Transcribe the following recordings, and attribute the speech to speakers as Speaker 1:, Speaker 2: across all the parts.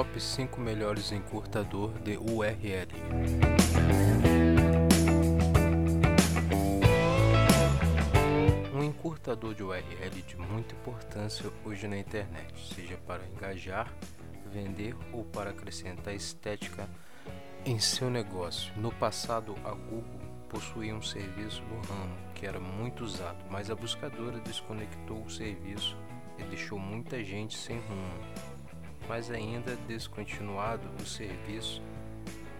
Speaker 1: Top 5 melhores encurtador de URL. Um encurtador de URL de muita importância hoje na internet, seja para engajar, vender ou para acrescentar estética em seu negócio. No passado, a Google possuía um serviço no ramo que era muito usado, mas a buscadora desconectou o serviço e deixou muita gente sem rumo mas ainda descontinuado o serviço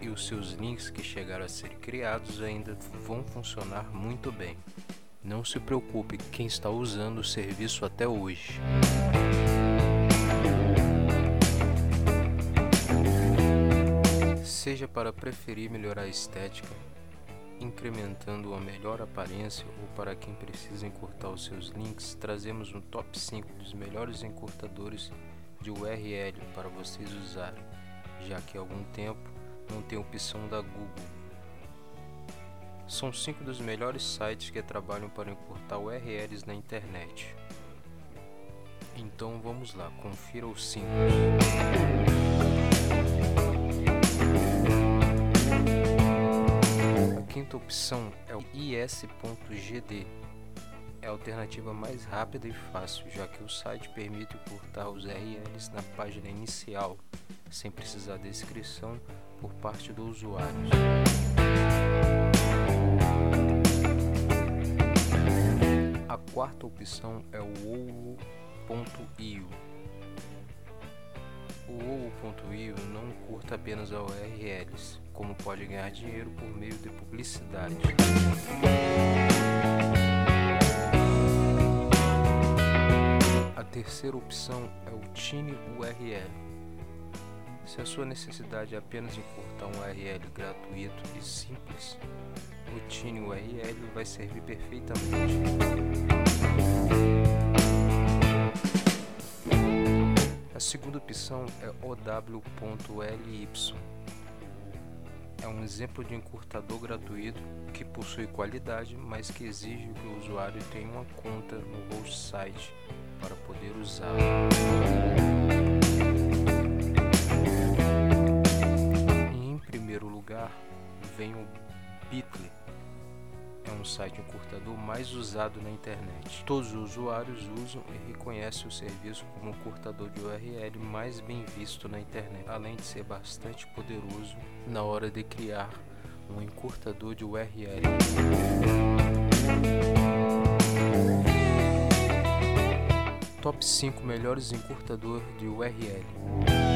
Speaker 1: e os seus links que chegaram a ser criados ainda vão funcionar muito bem. Não se preocupe quem está usando o serviço até hoje. Seja para preferir melhorar a estética, incrementando uma melhor aparência ou para quem precisa encurtar os seus links, trazemos um top 5 dos melhores encurtadores de URL para vocês usarem, já que há algum tempo não tem opção da Google. São cinco dos melhores sites que trabalham para encurtar URLs na internet. Então vamos lá, confira os cinco. A quinta opção é o is.gd é a alternativa mais rápida e fácil, já que o site permite cortar os URLs na página inicial, sem precisar de inscrição por parte do usuário. A quarta opção é o ovo.io. O ovo.io não curta apenas URLs, como pode ganhar dinheiro por meio de publicidade. Terceira opção é o Tiny URL. Se a sua necessidade é apenas encurtar um URL gratuito e simples, o Tiny URL vai servir perfeitamente. A segunda opção é ow.ly. É um exemplo de encurtador gratuito que possui qualidade, mas que exige que o usuário tenha uma conta no host site para poder usá-lo. Em primeiro lugar, vem o Bitly. É um site encurtador mais usado na internet. Todos os usuários usam e reconhecem o serviço como o encurtador de URL mais bem visto na internet, além de ser bastante poderoso na hora de criar um encurtador de URL. Top 5 melhores encurtador de URL.